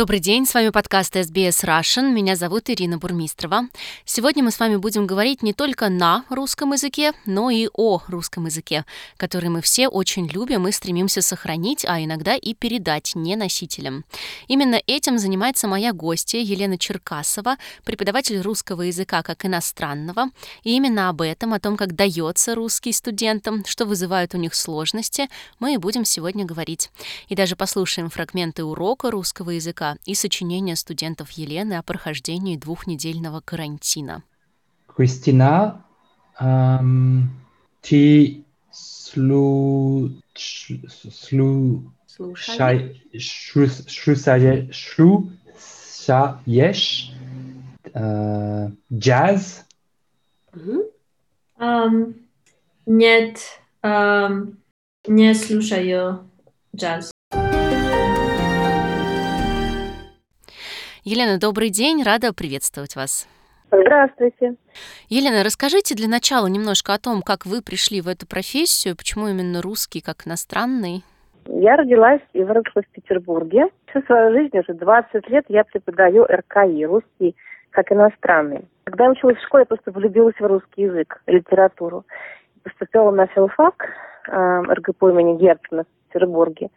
Добрый день, с вами подкаст SBS Russian. Меня зовут Ирина Бурмистрова. Сегодня мы с вами будем говорить не только на русском языке, но и о русском языке, который мы все очень любим и стремимся сохранить, а иногда и передать не носителям. Именно этим занимается моя гостья Елена Черкасова, преподаватель русского языка как иностранного. И именно об этом, о том, как дается русский студентам, что вызывает у них сложности, мы и будем сегодня говорить. И даже послушаем фрагменты урока русского языка и сочинения студентов Елены о прохождении двухнедельного карантина. Кристина, эм, ты слу, слу, слушай, шу, слушаешь, слушаешь э, джаз? Um, нет, um, не слушаю джаз. Елена, добрый день, рада приветствовать вас. Здравствуйте. Елена, расскажите для начала немножко о том, как вы пришли в эту профессию, почему именно русский как иностранный? Я родилась и выросла в Петербурге. Всю свою жизнь, уже 20 лет, я преподаю РКИ, русский как иностранный. Когда я училась в школе, я просто влюбилась в русский язык, литературу. Поступила на филфак э, РГПУ имени Герцена в Петербурге.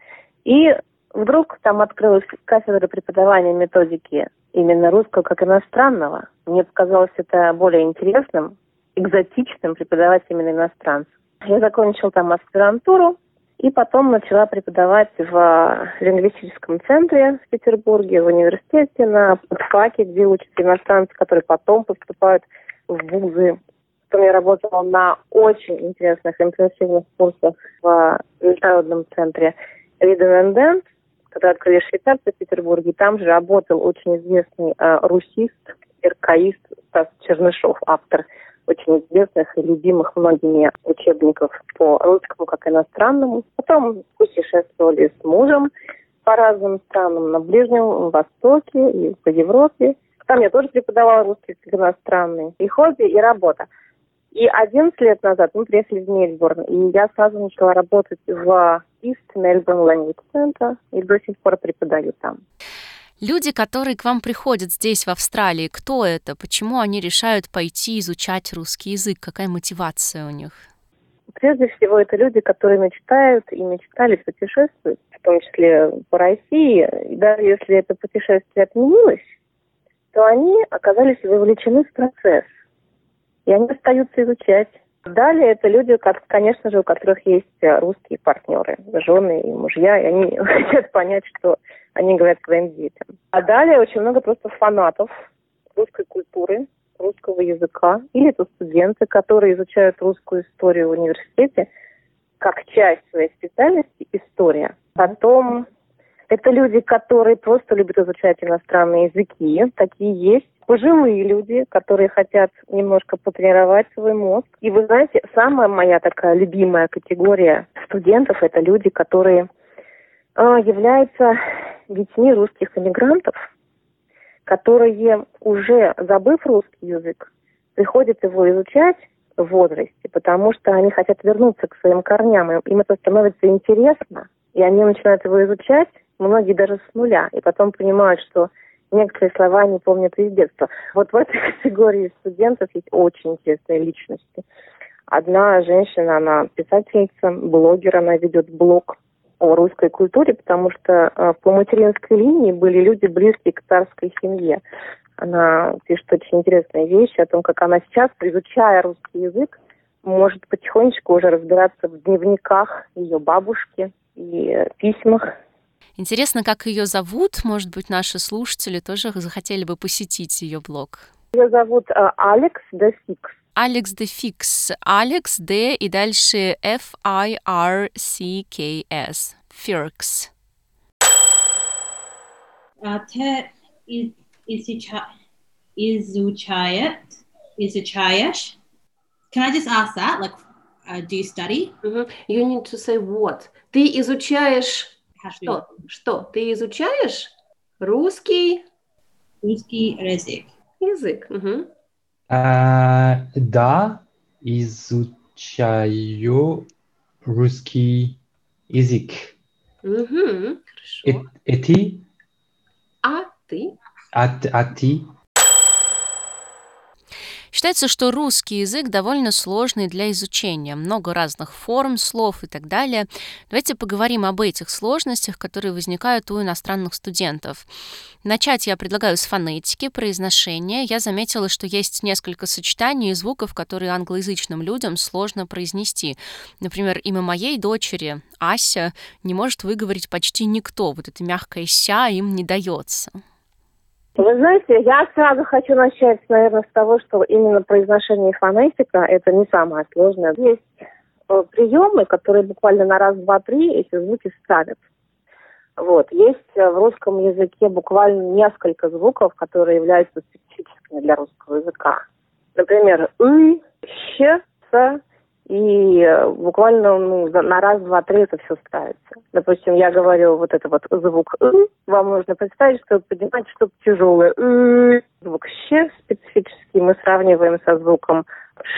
И Вдруг там открылась кафедра преподавания методики именно русского как иностранного. Мне показалось это более интересным, экзотичным преподавать именно иностранцев. Я закончила там аспирантуру и потом начала преподавать в лингвистическом центре в Петербурге, в университете на ФАКе, где учатся иностранцы, которые потом поступают в вузы. Потом я работала на очень интересных интенсивных курсах в международном центре and когда открыли швейцарцы в Петербурге, там же работал очень известный э, русист, иркаист Стас Чернышов, автор очень известных и любимых многими учебников по русскому как иностранному. Потом путешествовали с мужем по разным странам на Ближнем Востоке и по Европе. Там я тоже преподавала русский как иностранный. И хобби, и работа. И 11 лет назад мы приехали в Мельбурн, и я сразу начала работать в East Melbourne Language Center, и до сих пор преподаю там. Люди, которые к вам приходят здесь, в Австралии, кто это? Почему они решают пойти изучать русский язык? Какая мотивация у них? Прежде всего, это люди, которые мечтают и мечтали путешествовать, в том числе по России. И даже если это путешествие отменилось, то они оказались вовлечены в процесс – и они остаются изучать. Далее это люди, конечно же, у которых есть э, русские партнеры, жены и мужья, и они хотят понять, что они говорят своим детям. А далее очень много просто фанатов русской культуры, русского языка, или это студенты, которые изучают русскую историю в университете как часть своей специальности история. Потом это люди, которые просто любят изучать иностранные языки, такие есть. Пожилые люди, которые хотят немножко потренировать свой мозг. И вы знаете, самая моя такая любимая категория студентов – это люди, которые э, являются детьми русских иммигрантов, которые уже забыв русский язык, приходят его изучать в возрасте, потому что они хотят вернуться к своим корням, им это становится интересно, и они начинают его изучать, многие даже с нуля, и потом понимают, что некоторые слова не помнят из детства. Вот в этой категории студентов есть очень интересные личности. Одна женщина, она писательница, блогер, она ведет блог о русской культуре, потому что э, по материнской линии были люди близкие к царской семье. Она пишет очень интересные вещи о том, как она сейчас, изучая русский язык, может потихонечку уже разбираться в дневниках ее бабушки и письмах Интересно, как ее зовут? Может быть, наши слушатели тоже захотели бы посетить ее блог. Ее зовут э, Алекс де Фикс. Алекс де Фикс. Алекс Д и дальше F-I-R-C-K-S. Фиркс. Изучает, изучаешь. Can I just ask that? Like, uh, do you study? Mm-hmm. You need to say what. Ты изучаешь что? Что? Ты изучаешь русский? Русский язык. язык. Угу. А, да, изучаю русский язык. Угу. Хорошо. э, ты? А ты? А, а ты? Считается, что русский язык довольно сложный для изучения, много разных форм, слов и так далее. Давайте поговорим об этих сложностях, которые возникают у иностранных студентов. Начать я предлагаю с фонетики, произношения. Я заметила, что есть несколько сочетаний и звуков, которые англоязычным людям сложно произнести. Например, имя моей дочери, Ася, не может выговорить почти никто. Вот это мягкое «ся» им не дается. Вы знаете, я сразу хочу начать, наверное, с того, что именно произношение фонетика – это не самое сложное. Есть э, приемы, которые буквально на раз, два, три эти звуки ставят. Вот. Есть э, в русском языке буквально несколько звуков, которые являются специфическими для русского языка. Например, «ы», «щ», «ц», и э, буквально ну, на раз, два, три это все ставится. Допустим, я говорю вот это вот звук «ы», вам нужно представить, что поднимать что-то тяжелое. Звук «щ» специфический мы сравниваем со звуком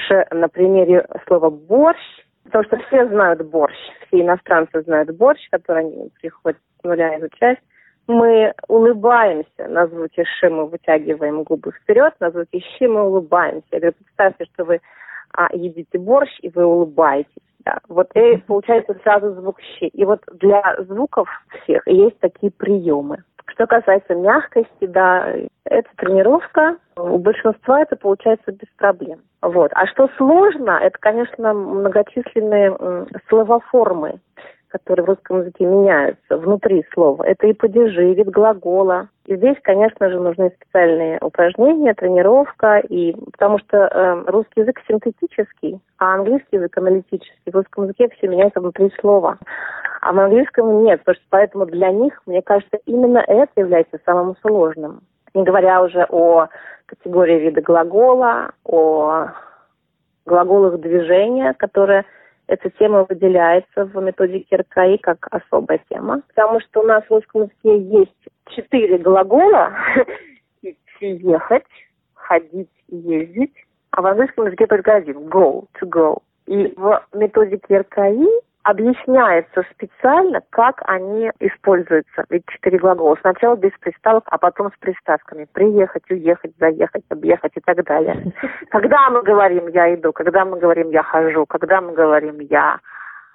«ш» на примере слова «борщ», потому что все знают борщ, все иностранцы знают борщ, который они приходят с нуля изучать. Мы улыбаемся на звуке «ш», мы вытягиваем губы вперед, на звуке «щ» мы улыбаемся. Я говорю, представьте, что вы а, едите борщ, и вы улыбаетесь. Да. Вот и получается сразу звук «щ». И вот для звуков всех есть такие приемы. Что касается мягкости, да, это тренировка. У большинства это получается без проблем. Вот. А что сложно, это, конечно, многочисленные м, словоформы, которые в русском языке меняются внутри слова. Это и падежи, вид глагола. И здесь, конечно же, нужны специальные упражнения, тренировка, и потому что э, русский язык синтетический, а английский язык аналитический. В русском языке все меняется внутри слова. А в английском нет, потому что поэтому для них, мне кажется, именно это является самым сложным. Не говоря уже о категории вида глагола, о глаголах движения, которые эта тема выделяется в методике РКИ как особая тема. Потому что у нас в русском языке есть четыре глагола. Ехать, ходить, ездить. А в английском языке только один. Go, to go. И в методике РКИ объясняется специально, как они используются. Ведь четыре глагола. Сначала без приставок, а потом с приставками. Приехать, уехать, заехать, объехать и так далее. Когда мы говорим «я иду», когда мы говорим «я хожу», когда мы говорим «я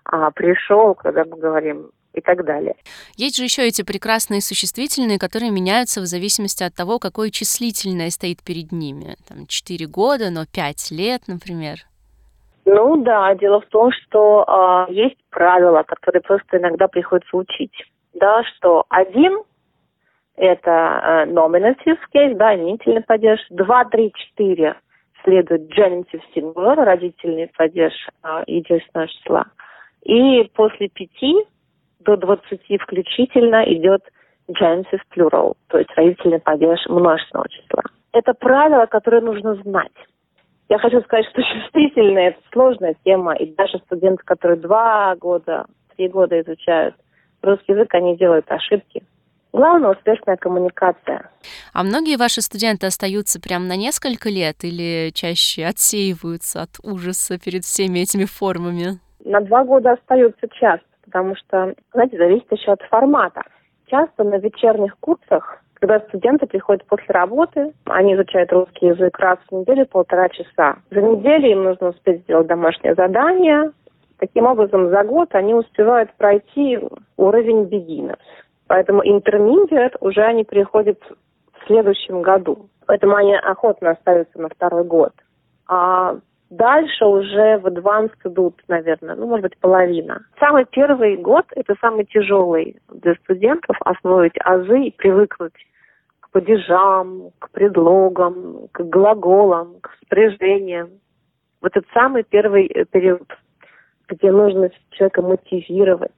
а, пришел», когда мы говорим и так далее. Есть же еще эти прекрасные существительные, которые меняются в зависимости от того, какое числительное стоит перед ними. Там 4 года, но 5 лет, например. Ну да, дело в том, что а, есть правила, которые просто иногда приходится учить. Да, что один это э, nominative case, да, именительный падеж. Два, три, четыре следует genitive singular, родительный падеж э, единственного числа. И после пяти до двадцати включительно идет genitive plural, то есть родительный падеж множественного числа. Это правило, которое нужно знать. Я хочу сказать, что чувствительные – это сложная тема, и даже студенты, которые два года, три года изучают русский язык, они делают ошибки. Главное – успешная коммуникация. А многие ваши студенты остаются прям на несколько лет или чаще отсеиваются от ужаса перед всеми этими формами? На два года остаются часто, потому что, знаете, зависит еще от формата. Часто на вечерних курсах когда студенты приходят после работы, они изучают русский язык раз в неделю полтора часа. За неделю им нужно успеть сделать домашнее задание. Таким образом, за год они успевают пройти уровень beginners. Поэтому intermediate уже они приходят в следующем году. Поэтому они охотно остаются на второй год. А дальше уже в advanced идут, наверное, ну, может быть, половина. Самый первый год – это самый тяжелый для студентов освоить азы и привыкнуть к падежам, к предлогам, к глаголам, к спряжениям. Вот это самый первый период, где нужно человека мотивировать.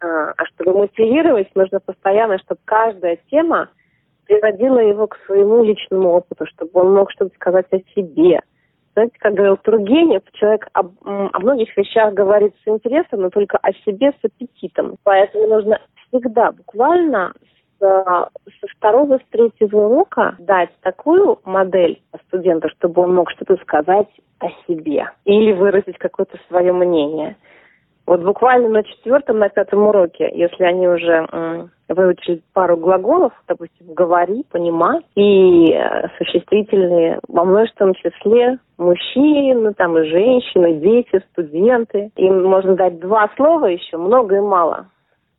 А чтобы мотивировать, нужно постоянно, чтобы каждая тема приводила его к своему личному опыту, чтобы он мог что-то сказать о себе. Знаете, как говорил Тургенев, человек об, о многих вещах говорит с интересом, но только о себе с аппетитом. Поэтому нужно всегда буквально со второго, с третьего урока дать такую модель студента, чтобы он мог что-то сказать о себе или выразить какое-то свое мнение. Вот буквально на четвертом, на пятом уроке, если они уже м, выучили пару глаголов, допустим, говори, понимай, и э, существительные во множественном числе мужчины, там и женщины, дети, студенты. Им можно дать два слова еще, много и мало.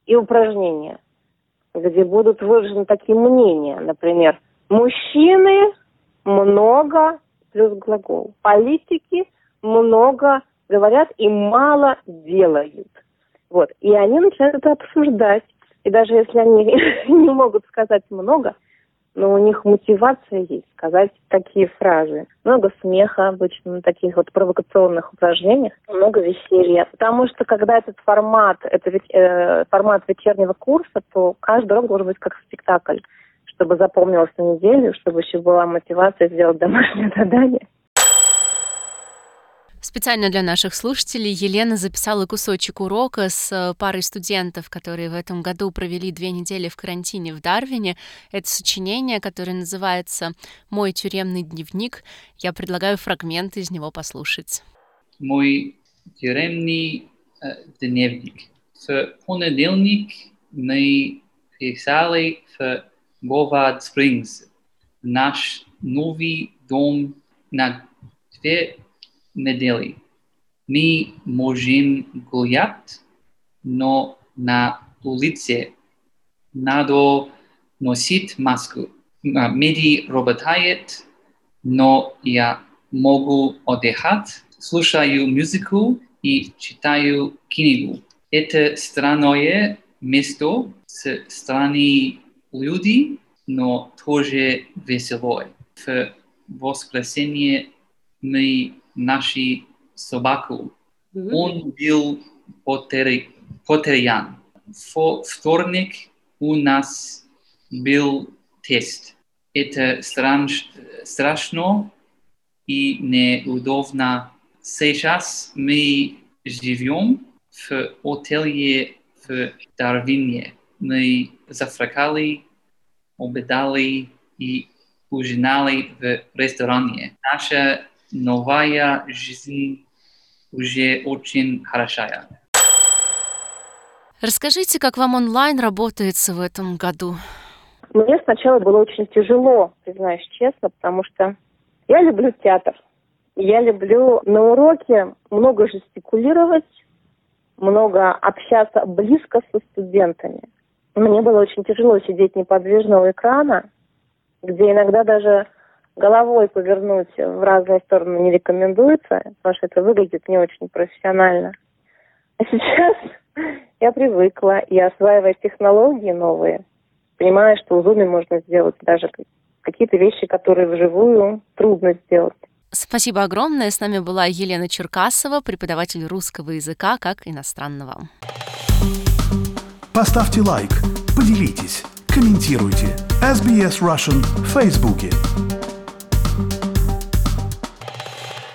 И упражнения, где будут выражены такие мнения, например, мужчины много плюс глагол, политики много говорят и мало делают. Вот. И они начинают это обсуждать. И даже если они не могут сказать много, но у них мотивация есть сказать такие фразы. Много смеха обычно на таких вот провокационных упражнениях, много веселья. Потому что когда этот формат, это э, формат вечернего курса, то каждый урок должен быть как спектакль, чтобы запомнилось на неделю, чтобы еще была мотивация сделать домашнее задание. Специально для наших слушателей Елена записала кусочек урока с э, парой студентов, которые в этом году провели две недели в карантине в Дарвине. Это сочинение, которое называется «Мой тюремный дневник». Я предлагаю фрагмент из него послушать. Мой тюремный э, дневник. В понедельник мы писали в Бовард Спрингс, наш новый дом на две недели. Мы можем гулять, но на улице надо носить маску. А, Меди работает, но я могу отдыхать, слушаю музыку и читаю книгу. Это странное место с странными люди, но тоже веселое. В воскресенье мы наши собаку. Мгм. Он был потери- потерян. В вторник у нас был тест. Это страш- страшно и неудобно. Сейчас мы живем в отеле в Дарвине. Мы завтракали, обедали и ужинали в ресторане. Наша новая жизнь уже очень хорошая. Расскажите, как вам онлайн работается в этом году? Мне сначала было очень тяжело, признаюсь честно, потому что я люблю театр. Я люблю на уроке много жестикулировать, много общаться близко со студентами. Мне было очень тяжело сидеть неподвижно у экрана, где иногда даже головой повернуть в разные стороны не рекомендуется, потому что это выглядит не очень профессионально. А сейчас я привыкла и осваивая технологии новые, понимаю, что в Zoom можно сделать даже какие-то вещи, которые вживую трудно сделать. Спасибо огромное. С нами была Елена Черкасова, преподаватель русского языка как иностранного. Поставьте лайк, поделитесь, комментируйте. SBS Russian в Фейсбуке.